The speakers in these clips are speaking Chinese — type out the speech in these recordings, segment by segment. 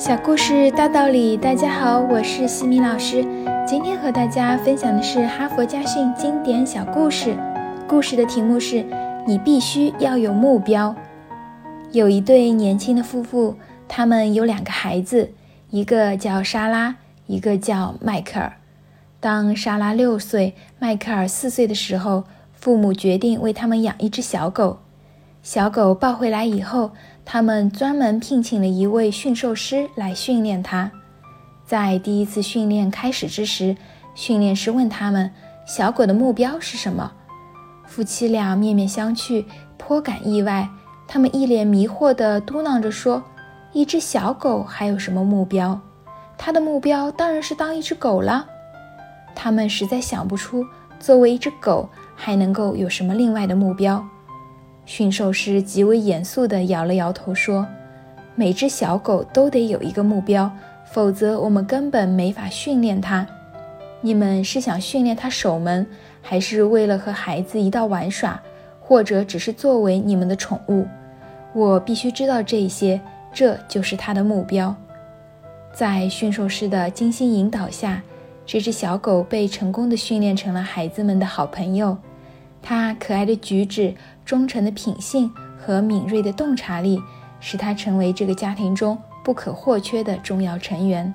小故事大道理，大家好，我是西米老师。今天和大家分享的是哈佛家训经典小故事。故事的题目是：你必须要有目标。有一对年轻的夫妇，他们有两个孩子，一个叫莎拉，一个叫迈克尔。当莎拉六岁，迈克尔四岁的时候，父母决定为他们养一只小狗。小狗抱回来以后。他们专门聘请了一位驯兽师来训练它。在第一次训练开始之时，训练师问他们：“小狗的目标是什么？”夫妻俩面面相觑，颇感意外。他们一脸迷惑地嘟囔着说：“一只小狗还有什么目标？它的目标当然是当一只狗了。”他们实在想不出，作为一只狗还能够有什么另外的目标。驯兽师极为严肃地摇了摇头，说：“每只小狗都得有一个目标，否则我们根本没法训练它。你们是想训练它守门，还是为了和孩子一道玩耍，或者只是作为你们的宠物？我必须知道这些，这就是它的目标。”在驯兽师的精心引导下，这只小狗被成功地训练成了孩子们的好朋友。他可爱的举止、忠诚的品性和敏锐的洞察力，使他成为这个家庭中不可或缺的重要成员。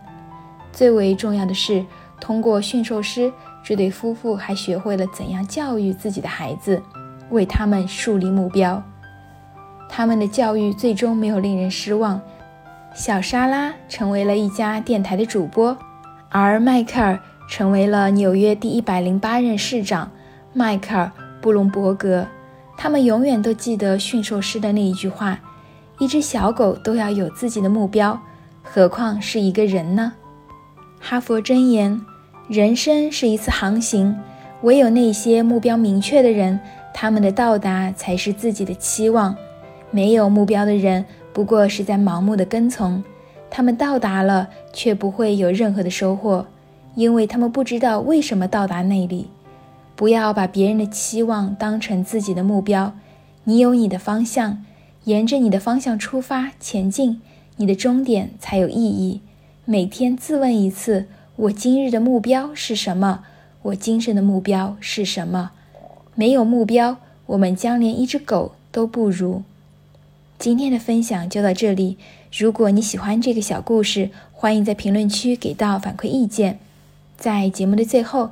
最为重要的是，通过驯兽师，这对夫妇还学会了怎样教育自己的孩子，为他们树立目标。他们的教育最终没有令人失望。小莎拉成为了一家电台的主播，而迈克尔成为了纽约第一百零八任市长。迈克尔。布隆伯格，他们永远都记得驯兽师的那一句话：“一只小狗都要有自己的目标，何况是一个人呢？”哈佛箴言：人生是一次航行，唯有那些目标明确的人，他们的到达才是自己的期望。没有目标的人，不过是在盲目的跟从。他们到达了，却不会有任何的收获，因为他们不知道为什么到达那里。不要把别人的期望当成自己的目标，你有你的方向，沿着你的方向出发前进，你的终点才有意义。每天自问一次：我今日的目标是什么？我今生的目标是什么？没有目标，我们将连一只狗都不如。今天的分享就到这里。如果你喜欢这个小故事，欢迎在评论区给到反馈意见。在节目的最后，